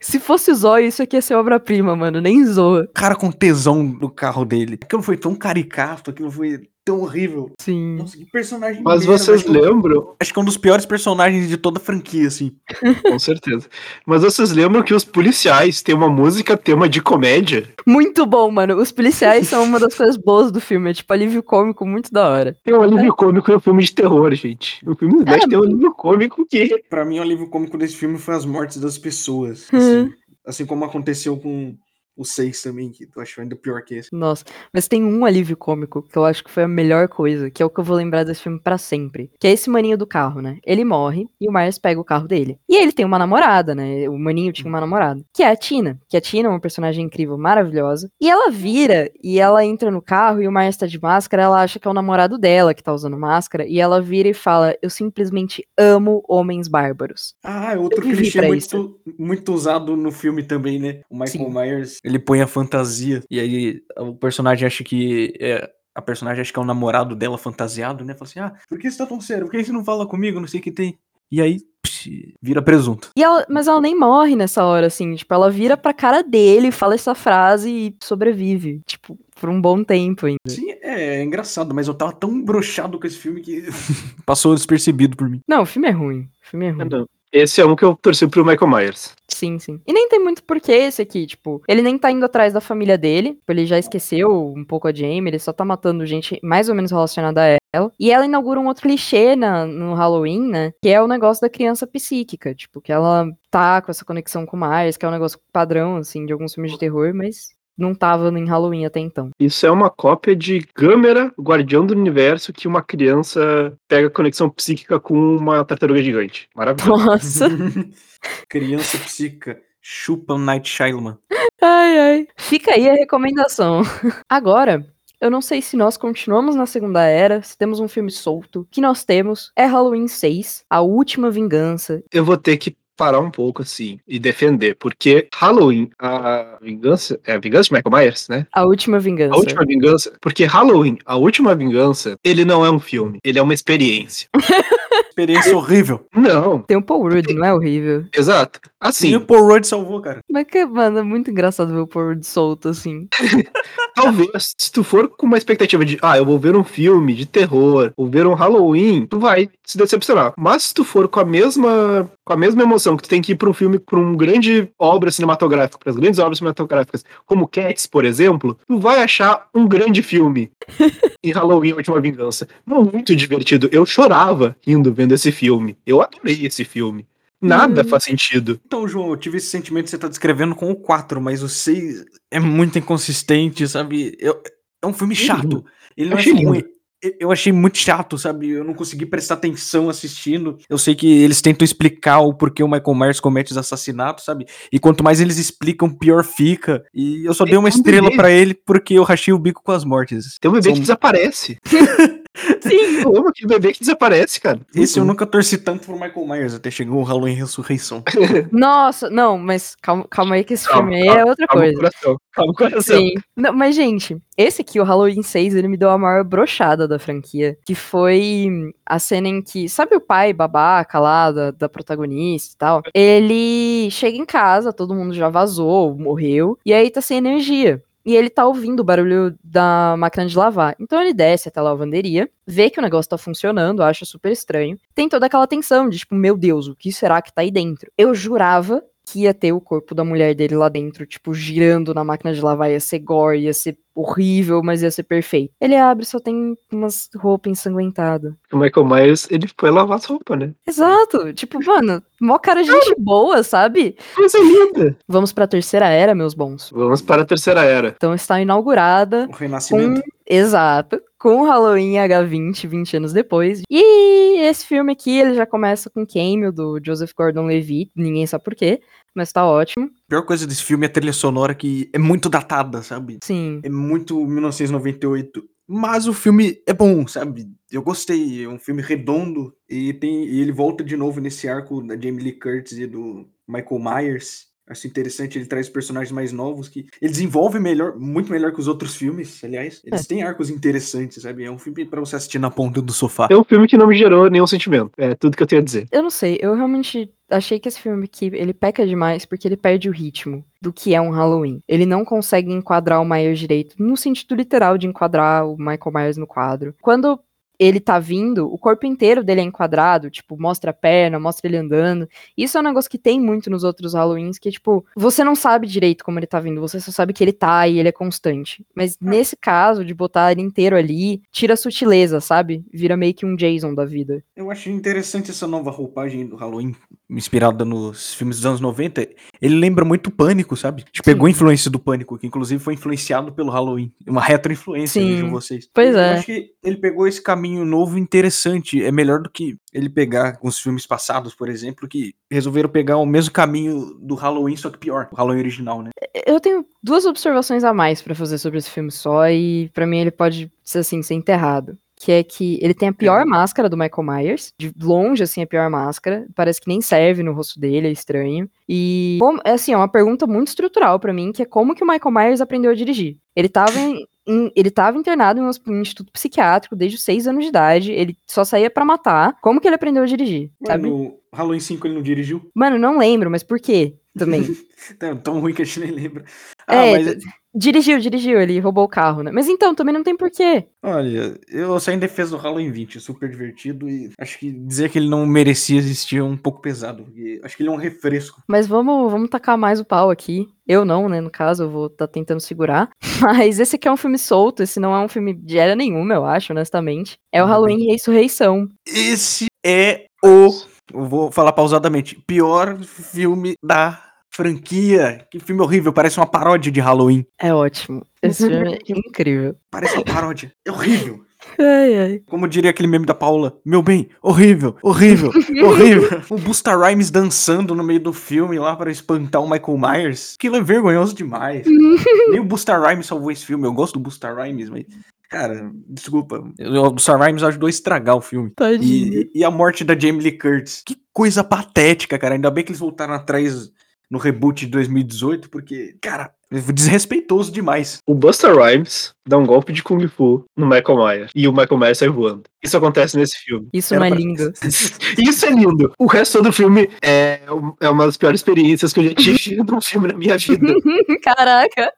Se fosse Zóio, isso aqui ia ser obra-prima, mano. Nem zoa. cara com tesão no carro dele. Aquilo foi tão caricato, aquilo foi tão horrível. Sim. Nossa, que personagem Mas merda, vocês acho que- lembram, Acho que é um dos piores personagens de toda a franquia, assim. com certeza. Mas vocês lembram que os policiais têm uma música tema de comédia? Muito bom, mano. Os policiais são uma das coisas boas do filme. É tipo alívio cômico muito da hora. Tem um alívio cômico no filme de terror, gente. O filme Slash tem um alívio cômico que. Pra mim, o alívio cômico desse filme foi as mortes das pessoas. Uhum. Assim, assim como aconteceu com o 6 também, que eu acho ainda pior que esse. Nossa, mas tem um alívio cômico que eu acho que foi a melhor coisa, que é o que eu vou lembrar desse filme pra sempre. Que é esse maninho do carro, né? Ele morre e o Myers pega o carro dele. E ele tem uma namorada, né? O maninho tinha uma namorada, que é a Tina. Que a Tina é uma personagem incrível, maravilhosa. E ela vira e ela entra no carro e o Myers tá de máscara. Ela acha que é o namorado dela que tá usando máscara. E ela vira e fala: Eu simplesmente amo homens bárbaros. Ah, é outro clichê muito, muito usado no filme também, né? O Michael Sim. Myers, ele põe a fantasia, e aí o personagem acha que é. A personagem acha que é o namorado dela fantasiado, né? Fala assim: Ah, por que você tá tão sério? Por que você não fala comigo? Não sei o que tem. E aí, psh, vira presunto. E ela, mas ela nem morre nessa hora, assim. Tipo, ela vira pra cara dele, fala essa frase e sobrevive. Tipo, por um bom tempo ainda. Sim, é, é engraçado, mas eu tava tão brochado com esse filme que passou despercebido por mim. Não, o filme é ruim. O filme é ruim. Não. Esse é um que eu torci pro Michael Myers. Sim, sim. E nem tem muito porquê esse aqui, tipo, ele nem tá indo atrás da família dele, tipo, ele já esqueceu um pouco a Jamie, ele só tá matando gente mais ou menos relacionada a ela. E ela inaugura um outro clichê na, no Halloween, né? Que é o negócio da criança psíquica, tipo, que ela tá com essa conexão com o Myers, que é um negócio padrão, assim, de alguns filmes de terror, mas não tava em Halloween até então. Isso é uma cópia de Gâmera, o Guardião do Universo, que uma criança pega conexão psíquica com uma tartaruga gigante. Maravilhoso. Nossa. Criança psíquica, chupa o Night Shyamalan. Ai, ai. Fica aí a recomendação. Agora, eu não sei se nós continuamos na Segunda Era, se temos um filme solto. O que nós temos é Halloween 6, A Última Vingança. Eu vou ter que parar um pouco assim e defender, porque Halloween, a vingança, é a vingança de Michael Myers, né? A Última Vingança. A última vingança, porque Halloween, a última vingança, ele não é um filme, ele é uma experiência. Experiência horrível. Não, Tem o Paul Rudd, não é horrível? exato. Sim, Assim, o Paul Rudd salvou, cara. Mas que, mano, é muito engraçado ver o Paul Rudd solto, assim. talvez, se tu for com uma expectativa de, ah, eu vou ver um filme de terror, vou ver um Halloween, tu vai se decepcionar. Mas se tu for com a mesma, com a mesma emoção que tu tem que ir pra um filme, pra um grande obra cinematográfica, para as grandes obras cinematográficas, como Cats, por exemplo, tu vai achar um grande filme em Halloween, A Última Vingança. Muito divertido. Eu chorava rindo vendo esse filme. Eu adorei esse filme. Nada Hum. faz sentido. Então, João, eu tive esse sentimento que você tá descrevendo com o 4, mas o 6 é muito inconsistente, sabe? Eu- é um filme chato. Ele não é Achei lindo. ruim. eu- eu achei muito chato, sabe? Eu não consegui prestar atenção assistindo. Eu sei que eles tentam explicar o porquê o Michael Myers comete os assassinatos, sabe? E quanto mais eles explicam, pior fica. E eu só dei uma É um estrela pra ele porque eu rachei o bico com as mortes. Tem um bebê São- que desaparece. Sim. Eu amo aquele bebê que desaparece, cara. Esse eu nunca torci tanto pro Michael Myers, até chegou o Halloween Ressurreição. Nossa, não, mas calma, calma aí que esse Calma, filme aí é outra Calma o coisa. coração. Calma o coração. Sim. Não, mas, gente, esse aqui, o Halloween 6, ele me deu a maior brochada da franquia. Que foi a cena em que. Sabe o pai babaca lá da, da protagonista e tal? Ele chega em casa, todo mundo já vazou, morreu. E aí tá sem energia. E ele tá ouvindo o barulho da máquina de lavar. Então ele desce até a lavanderia, vê que o negócio tá funcionando, acha super estranho. Tem toda aquela tensão de tipo, meu Deus, o que será que tá aí dentro? Eu jurava que ia ter o corpo da mulher dele lá dentro, tipo, girando na máquina de lavar, ia ser gore, ia ser horrível, mas ia ser perfeito. Ele abre, só tem umas roupas ensanguentadas. O Michael Myers, ele foi lavar as roupas, né? Exato, tipo, mano, mó cara de gente boa, sabe? Coisa linda. Vamos pra terceira era, meus bons. Vamos para a terceira era. Então está inaugurada O Renascimento. Exato. Com o Halloween H20, 20 anos depois. E esse filme aqui, ele já começa com o cameo do Joseph Gordon-Levitt. Ninguém sabe por quê, mas tá ótimo. A pior coisa desse filme é a trilha sonora que é muito datada, sabe? Sim. É muito 1998. Mas o filme é bom, sabe? Eu gostei. É um filme redondo. E, tem, e ele volta de novo nesse arco da Jamie Lee Curtis e do Michael Myers. Acho interessante, ele traz personagens mais novos que ele desenvolve melhor, muito melhor que os outros filmes, aliás. Eles têm arcos interessantes, sabe? É um filme pra você assistir na ponta do sofá. É um filme que não me gerou nenhum sentimento. É tudo que eu tenho a dizer. Eu não sei, eu realmente achei que esse filme aqui, ele peca demais porque ele perde o ritmo do que é um Halloween. Ele não consegue enquadrar o Myers direito, no sentido literal de enquadrar o Michael Myers no quadro. Quando ele tá vindo, o corpo inteiro dele é enquadrado, tipo, mostra a perna, mostra ele andando. Isso é um negócio que tem muito nos outros Halloweens, que, tipo, você não sabe direito como ele tá vindo, você só sabe que ele tá e ele é constante. Mas nesse caso, de botar ele inteiro ali, tira a sutileza, sabe? Vira meio que um Jason da vida. Eu achei interessante essa nova roupagem do Halloween, inspirada nos filmes dos anos 90. Ele lembra muito o Pânico, sabe? Gente pegou a influência do Pânico, que inclusive foi influenciado pelo Halloween. Uma retroinfluência, vejam vocês. Pois Eu é. acho que ele pegou esse caminho novo e interessante. É melhor do que ele pegar os filmes passados, por exemplo, que resolveram pegar o mesmo caminho do Halloween, só que pior. O Halloween original, né? Eu tenho duas observações a mais pra fazer sobre esse filme só, e pra mim ele pode ser assim, ser enterrado. Que é que ele tem a pior máscara do Michael Myers. De longe, assim, a pior máscara. Parece que nem serve no rosto dele, é estranho. E, como- é assim, é uma pergunta muito estrutural pra mim, que é como que o Michael Myers aprendeu a dirigir? Ele tava em- ele tava internado em um instituto psiquiátrico desde os seis anos de idade. Ele só saía pra matar. Como que ele aprendeu a dirigir? Ué, Sabe? no Halloween 5 ele não dirigiu? Mano, não lembro, mas por quê? Também. Tão, tão ruim que a gente nem lembra. Ah, É, mas Dirigiu, dirigiu, ele roubou o carro, né? Mas então, também não tem porquê. Olha, eu saí em defesa do Halloween 20, super divertido e acho que dizer que ele não merecia existir é um pouco pesado, porque acho que ele é um refresco. Mas vamos, vamos tacar mais o pau aqui. Eu não, né? No caso, eu vou estar tentando segurar. Mas esse aqui é um filme solto, esse não é um filme de era nenhuma, eu acho, honestamente. É o Ainda Halloween Ressurreição. Esse é o, eu vou falar pausadamente, pior filme da franquia. Que filme horrível, parece uma paródia de Halloween. É ótimo. Esse filme é incrível. Parece uma paródia. É horrível. Ai, ai. Como diria aquele meme da Paula, meu bem, horrível, horrível, horrível. O Busta Rhymes dançando no meio do filme lá para espantar o Michael Myers. Aquilo é vergonhoso demais. Nem o Busta Rhymes salvou esse filme. Eu gosto do Busta Rhymes, mas. Cara, desculpa. O Busta Rhymes ajudou a estragar o filme. Tadinho. E, e a morte da Jamie Lee Curtis. Que coisa patética, cara. Ainda bem que eles voltaram atrás no reboot de 2018, porque, cara, desrespeitoso demais. O Buster Rhymes dá um golpe de Kung Fu no Michael Myers. E o Michael Myers sai voando. Isso acontece nesse filme. Isso Era não é pra- lindo. Isso é lindo. O resto do filme é, um- é uma das piores experiências que eu já tive num filme na minha vida. Caraca.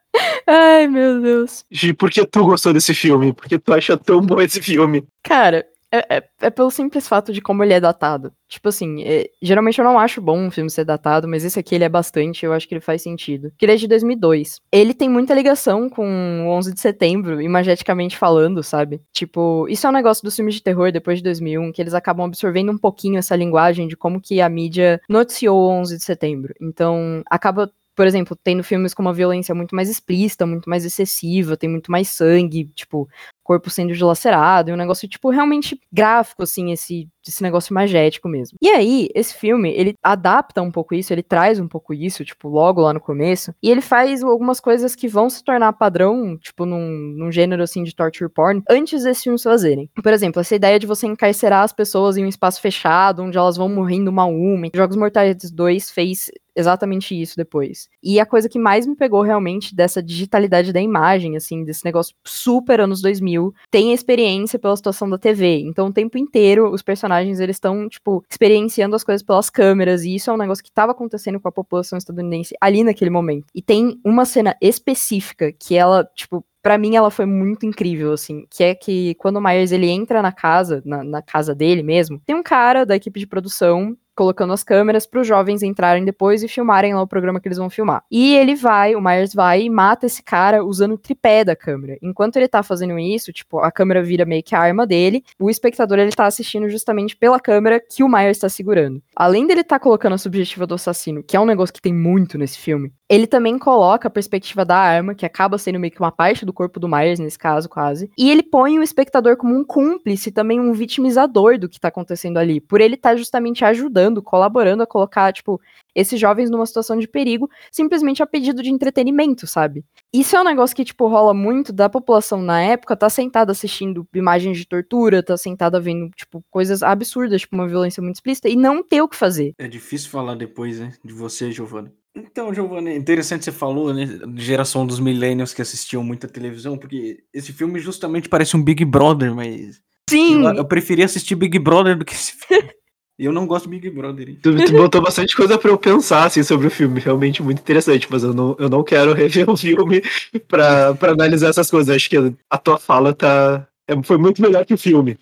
Ai, meu Deus. Gi, por que tu gostou desse filme? Por que tu acha tão bom esse filme? Cara, é, é- é pelo simples fato de como ele é datado. Tipo assim, é- geralmente eu não acho bom um filme ser datado, mas esse aqui ele é bastante, eu acho que ele faz sentido. Porque ele é de 2002. Ele tem muita ligação com o 11 de setembro, imageticamente falando, sabe? Tipo, isso é um negócio dos filmes de terror depois de 2001, que eles acabam absorvendo um pouquinho essa linguagem de como que a mídia noticiou o 11 de setembro. Então, acaba por exemplo, tendo filmes com uma violência muito mais explícita, muito mais excessiva, tem muito mais sangue, tipo, corpo sendo dilacerado, e um negócio, tipo, realmente gráfico, assim, esse, esse negócio magético mesmo. E aí, esse filme, ele adapta um pouco isso, ele traz um pouco isso, tipo, logo lá no começo, e ele faz algumas coisas que vão se tornar padrão, tipo, num, num gênero, assim, de torture porn, antes desses filmes fazerem. Por exemplo, essa ideia de você encarcerar as pessoas em um espaço fechado, onde elas vão morrendo uma a uma. Jogos Mortais 2 fez exatamente isso depois. E a coisa que mais me pegou realmente dessa digitalidade da imagem, assim, desse negócio super anos 2000, tem experiência pela situação da TV. Então, o tempo inteiro, os personagens, eles estão, tipo, experienciando as coisas pelas câmeras, e isso é um negócio que estava acontecendo com a população estadunidense ali naquele momento. E tem uma cena específica que ela, tipo, para mim ela foi muito incrível, assim, que é que quando o Myers ele entra na casa, na, na, casa dele mesmo, tem um cara da equipe de produção colocando as câmeras para os jovens entrarem depois e filmarem lá o programa que eles vão filmar. E ele vai, o Myers vai e mata esse cara usando o tripé da câmera. Enquanto ele tá fazendo isso, tipo, a câmera vira meio que a arma dele, o espectador ele tá assistindo justamente pela câmera que o Myers está segurando. Além dele tá colocando a subjetiva do assassino, que é um negócio que tem muito nesse filme, ele também coloca a perspectiva da arma, que acaba sendo meio que uma parte do corpo do Myers, nesse caso, quase. E ele põe o espectador como um cúmplice, também um vitimizador do que tá acontecendo ali, por ele estar tá justamente ajudando, colaborando a colocar, tipo, esses jovens numa situação de perigo, simplesmente a pedido de entretenimento, sabe? Isso é um negócio que, tipo, rola muito da população na época, tá sentada assistindo imagens de tortura, tá sentada vendo, tipo, coisas absurdas, tipo, uma violência muito explícita, e não ter o que fazer. É difícil falar depois, né, de você, Giovanna. Então, Giovanni, é interessante você falou, né? Geração dos millennials que assistiam muita televisão, porque esse filme justamente parece um Big Brother, mas. Sim! Eu, eu preferia assistir Big Brother do que esse filme. E eu não gosto de Big Brother. Hein? Tu, tu botou bastante coisa pra eu pensar assim, sobre o filme, realmente muito interessante, mas eu não, eu não quero rever o filme pra, pra analisar essas coisas. Acho que a tua fala tá, foi muito melhor que o filme.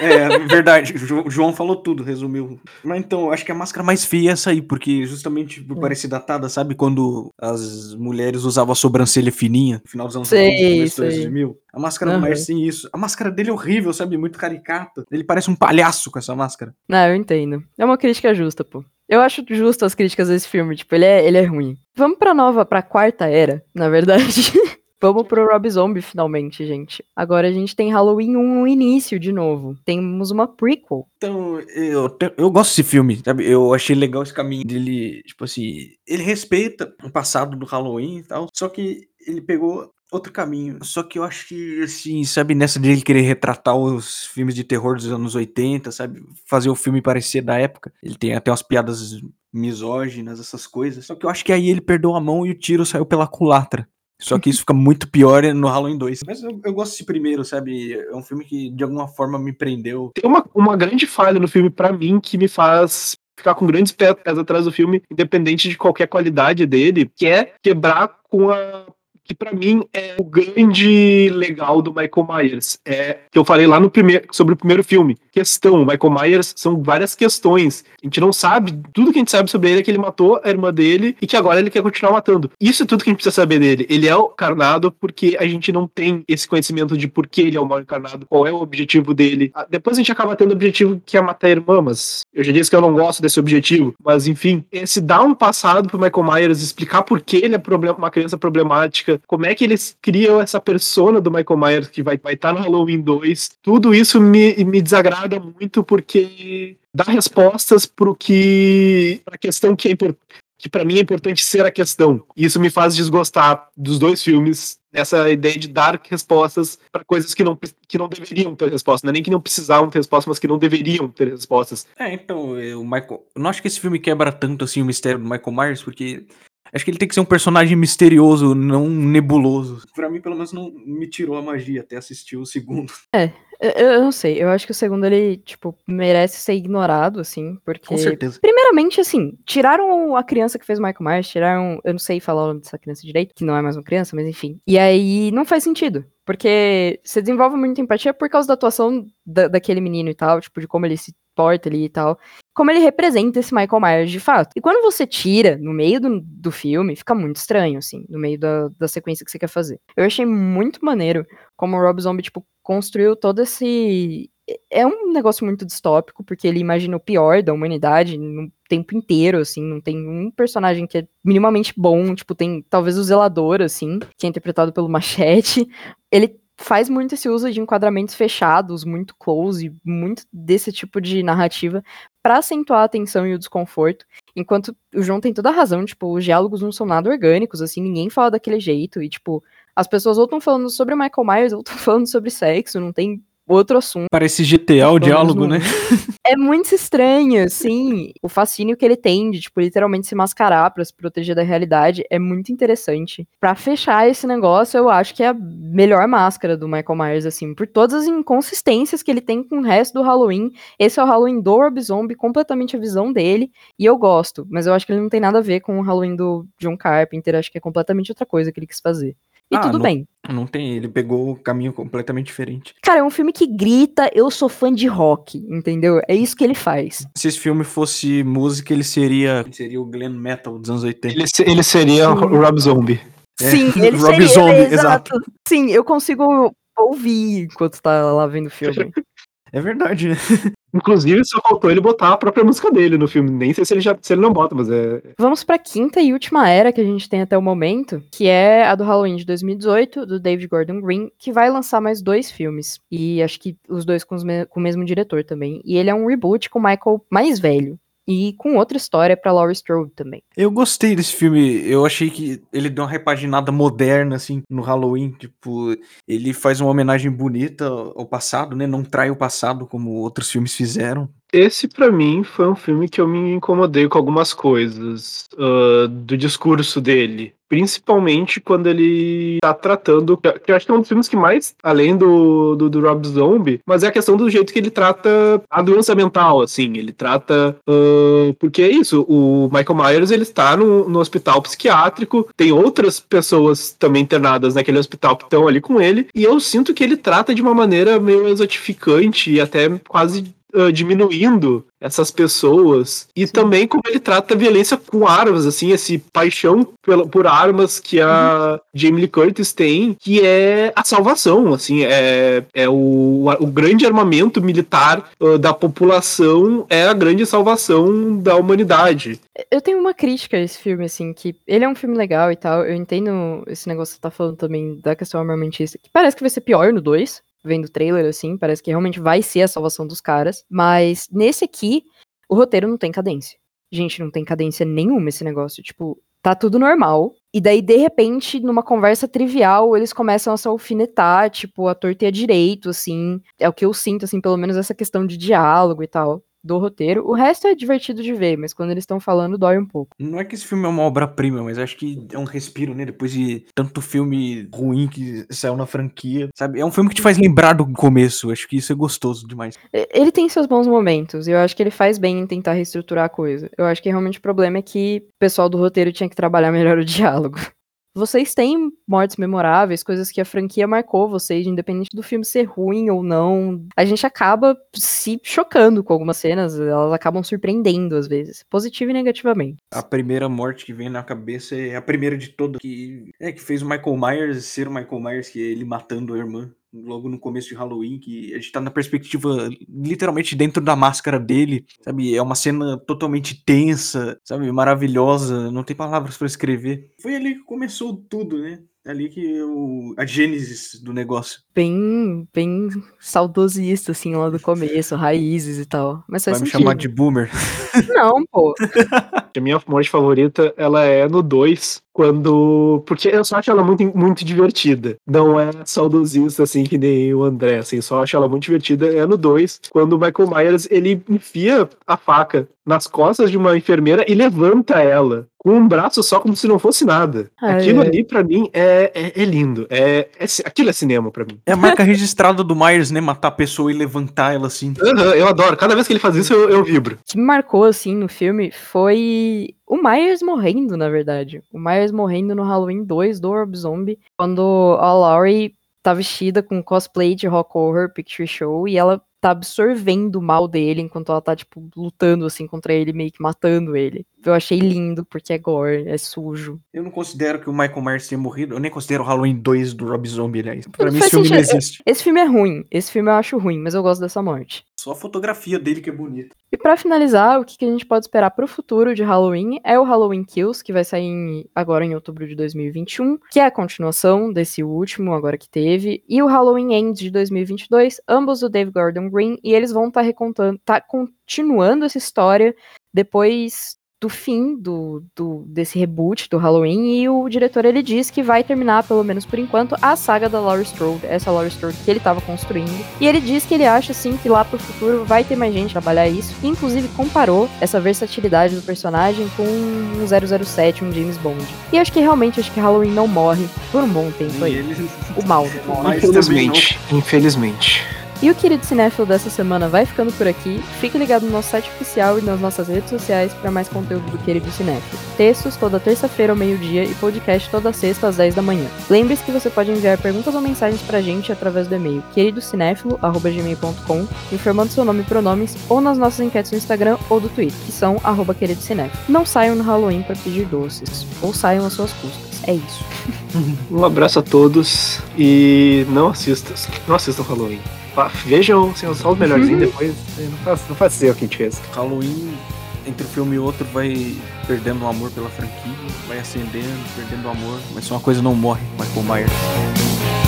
É, verdade. O João falou tudo, resumiu. Mas então, acho que a máscara mais feia é essa aí, porque justamente por é. parecer datada, sabe? Quando as mulheres usavam a sobrancelha fininha, no final dos anos sei, 90, 2000. A máscara uhum. do Myers tem isso. A máscara dele é horrível, sabe? Muito caricata. Ele parece um palhaço com essa máscara. Não, eu entendo. É uma crítica justa, pô. Eu acho justo as críticas desse filme, tipo, ele é, ele é ruim. Vamos pra nova, pra quarta era, na verdade. Vamos pro Rob Zombie finalmente, gente. Agora a gente tem Halloween 1 no início de novo. Temos uma prequel. Então, eu, eu gosto desse filme, sabe? Eu achei legal esse caminho dele, tipo assim, ele respeita o passado do Halloween e tal, só que ele pegou outro caminho. Só que eu acho que, assim, sabe, nessa dele querer retratar os filmes de terror dos anos 80, sabe? Fazer o filme parecer da época. Ele tem até umas piadas misóginas, essas coisas. Só que eu acho que aí ele perdeu a mão e o tiro saiu pela culatra. Só que isso fica muito pior no Halloween 2. Mas eu, eu, gosto desse primeiro, sabe? É um filme que de alguma forma me prendeu. Tem uma, uma grande falha no filme para mim que me faz ficar com grandes pés atrás do filme, independente de qualquer qualidade dele, que é quebrar com a que para mim é o grande legal do Michael Myers. É que eu falei lá no primeiro sobre o primeiro filme. Questão, o Michael Myers são várias questões. A gente não sabe, tudo que a gente sabe sobre ele é que ele matou a irmã dele e que agora ele quer continuar matando. Isso é tudo que a gente precisa saber dele. Ele é o encarnado porque a gente não tem esse conhecimento de por que ele é o mal encarnado, qual é o objetivo dele. Ah, depois a gente acaba tendo o objetivo que é matar a irmã, mas eu já disse que eu não gosto desse objetivo. Mas enfim, esse dar um passado pro Michael Myers, explicar por que ele é uma criança problemática, como é que eles criam essa persona do Michael Myers que vai estar tá no Halloween 2. Tudo isso me, me desagrada muito porque dá respostas pro que. pra questão que é importante que para mim é importante ser a questão. Isso me faz desgostar dos dois filmes, nessa ideia de dar respostas para coisas que não, que não deveriam ter resposta. Não é nem que não precisavam ter respostas, mas que não deveriam ter respostas. É, então, o Michael. Eu não acho que esse filme quebra tanto assim o mistério do Michael Myers, porque Acho que ele tem que ser um personagem misterioso, não nebuloso. Pra mim, pelo menos, não me tirou a magia até assistir o segundo. É, eu, não sei. Eu acho que o segundo, ele, tipo, merece ser ignorado, assim, porque... Com certeza. Primeiramente, assim, tiraram a criança que fez o Michael Myers, tiraram... Eu não sei falar o nome dessa criança direito, que não é mais uma criança, mas enfim. E aí, não faz sentido. Porque você desenvolve muita empatia por causa da atuação da, daquele menino e tal, tipo, de como ele se porta ali e tal como ele representa esse Michael Myers de fato. E quando você tira no meio do, do filme, fica muito estranho, assim, no meio da, da sequência que você quer fazer. Eu achei muito maneiro como o Rob Zombie, tipo, construiu todo esse. É um negócio muito distópico, porque ele imagina o pior da humanidade no tempo inteiro, assim, não tem um personagem que é minimamente bom, tipo, tem talvez o Zelador, assim, que é interpretado pelo Machete. Ele faz muito esse uso de enquadramentos fechados, muito close, muito desse tipo de narrativa para acentuar a tensão e o desconforto. Enquanto o João tem toda a razão, tipo, os diálogos não são nada orgânicos, assim, ninguém fala daquele jeito. E, tipo, as pessoas ou estão falando sobre Michael Myers ou estão falando sobre sexo, não tem outro assunto. Parece GTA o diálogo, né? É muito estranho, assim. O fascínio que ele tem de, tipo, literalmente se mascarar para se proteger da realidade é muito interessante. Para fechar esse negócio, eu acho que é a melhor máscara do Michael Myers, assim, por todas as inconsistências que ele tem com o resto do Halloween. Esse é o Halloween do Rob Zombie, completamente a visão dele, e eu gosto, mas eu acho que ele não tem nada a ver com o Halloween do John Carpenter, acho que é completamente outra coisa que ele quis fazer. E Ah, tudo não- bem. Não tem, ele pegou o caminho completamente diferente. Cara, é um filme que grita, eu sou fã de rock, entendeu? É isso que ele faz. Se esse filme fosse música, ele seria, ele seria o Glenn Metal dos anos 80. Ele, ele seria o Rob Zombie. É, Sim, ele Rob seria, Zombie, ele- exato. Sim, eu consigo ouvir enquanto tá lá vendo o filme. É verdade, né? Inclusive, só faltou ele botar a própria música dele no filme. Nem sei se ele já se ele não bota, mas é. Vamos pra quinta e última era que a gente tem até o momento, que é a do Halloween de 2018, do David Gordon Green, que vai lançar mais dois filmes. E acho que os dois com, os me- com o mesmo diretor também. E ele é um reboot com o Michael mais velho. E com outra história pra Laurie Strode também. Eu gostei desse filme. Eu achei que ele deu uma repaginada moderna, assim, no Halloween. Tipo, ele faz uma homenagem bonita ao passado, né? Não trai o passado como outros filmes fizeram. Esse, pra mim, foi um filme que eu me incomodei com algumas coisas ah, do discurso dele. Principalmente quando ele tá tratando. Que eu acho que é um dos filmes que mais, além do, do, do Rob Zombie, mas é a questão do jeito que ele trata a doença mental, assim. Ele trata. ah, porque é isso, o Michael Myers ele está no, no hospital psiquiátrico, tem outras pessoas também internadas naquele hospital que estão ali com ele, e eu sinto que ele trata de uma maneira meio exotificante e até quase uh, diminuindo essas pessoas e também como ele trata a violência com armas, assim, esse paixão pela, por armas que a Jamie Lee Curtis tem, que é a salvação, assim, é, é o, o grande armamento militar uh, da população é a grande salvação da humanidade. Eu tenho uma crítica a esse filme, assim, que ele é um filme legal e tal. Eu entendo esse negócio que você tá falando também da questão armamentista, que parece que vai ser pior no 2, vendo o trailer, assim, parece que realmente vai ser a salvação dos caras. Mas nesse aqui, o roteiro não tem cadência. Gente, não tem cadência nenhuma esse negócio. Tipo, tá tudo normal. E daí, de repente, numa conversa trivial, eles começam a se alfinetar, tipo, a torta a direito, assim. É o que eu sinto, assim, pelo menos essa questão de diálogo e tal do roteiro. O resto é divertido de ver, mas quando eles estão falando, dói um pouco. Não é que esse filme é uma obra-prima, mas acho que é um respiro, né? Depois de tanto filme ruim que saiu na franquia, sabe? É um filme que te faz lembrar do começo. Acho que isso é gostoso demais. Ele tem seus bons momentos, e eu acho que ele faz bem em tentar reestruturar a coisa. Eu acho que realmente o problema é que o pessoal do roteiro tinha que trabalhar melhor o diálogo. Vocês têm mortes memoráveis, coisas que a franquia marcou vocês, independente do filme ser ruim ou não. A gente acaba se chocando com algumas cenas, elas acabam surpreendendo às vezes, positivo e negativamente. A primeira morte que vem na cabeça é a primeira de todas, que é que fez o Michael Myers ser o Michael Myers, que é ele matando a irmã logo no começo de Halloween, que a gente tá na perspectiva literalmente dentro da máscara dele, sabe? É uma cena totalmente tensa, sabe? Maravilhosa, não tem palavras pra escrever. Foi ali que começou tudo, né? Ali que o, a gênesis do negócio. Bem, bem saudosista, assim, lá do começo, raízes e tal. Mas faz Vai me sentido. chamar de boomer. Não, pô. A minha morte favorita, ela é no 2, quando. Porque eu só acho ela muito, muito divertida. Não é saudosista, assim, que nem o André, assim, só acho ela muito divertida. É no 2, quando o Michael Myers, ele enfia a faca nas costas de uma enfermeira e levanta ela com um braço só, como se não fosse nada. Ai, aquilo ai. ali, pra mim, é, é, é lindo. É, é aquilo é cinema pra mim. É a marca registrada do Myers, né? Matar a pessoa e levantar ela assim. Eu adoro. Cada vez que ele faz isso, eu, eu vibro. O que me marcou, assim, no filme foi o Myers morrendo, na verdade. O Myers morrendo no Halloween 2 do Rob Zombie, quando a Laurie tá vestida com cosplay de Rock Horror Picture Show e ela tá absorvendo o mal dele enquanto ela tá, tipo, lutando, assim, contra ele, meio que matando ele. Eu achei lindo, porque é gore, é sujo. Eu não considero que o Michael Myers tenha morrido. Eu nem considero o Halloween 2 do Rob Zombie, aliás. Pra Não mim, esse filme não existe. Esse filme é ruim. Esse filme eu acho ruim, mas eu gosto dessa morte. Só a fotografia dele que é bonita. E pra finalizar, o que, a gente pode esperar pro futuro de Halloween é o Halloween Kills, que vai sair em- agora em outubro de 2021, que é a continuação desse último agora que teve, e o Halloween Ends de 2022, ambos do Dave Gordon Green, e eles vão estar recontando, tá continuando essa história depois do fim do, do- desse reboot do Halloween, e o diretor ele diz que vai terminar, pelo menos por enquanto, a saga da Laurie Strode, essa Laurie Strode que ele estava construindo. E ele diz que ele acha sim que lá pro futuro vai ter mais gente trabalhar isso, e inclusive comparou essa versatilidade do personagem com um 007, um James Bond. E acho que realmente acho que Halloween não morre por um bom tempo aí. ele... O mal Infelizmente. Infelizmente. E o querido cinéfilo dessa semana vai ficando por aqui. Fique ligado no nosso site oficial e nas nossas redes sociais para mais conteúdo do querido cinéfilo. Textos toda terça-feira ao meio-dia e podcast toda sexta às 10 da manhã. Lembre-se que você pode enviar perguntas ou mensagens pra gente através do e-mail queridocinéfilo@gmail.com, informando seu nome e pronomes, ou nas nossas enquetes no Instagram ou do Twitter, que são arroba queridocinéfilo. Não saiam no Halloween para pedir doces, ou saiam às suas custas. É isso. Um abraço a todos e não assistam. Não assistam Halloween. Vejam assim, só o melhorzinho depois. Não faz, não faz ser o que a gente fez. Halloween, entre um filme e outro, vai perdendo o amor pela franquia, vai acendendo, perdendo o amor, mas só uma coisa não morre, Michael Myers.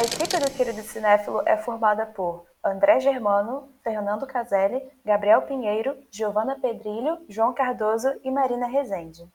A equipe do Querido Cinéfilo é formada por André Germano, Fernando Caselli, Gabriel Pinheiro, Giovana Pedrilho, João Cardoso e Marina Rezende.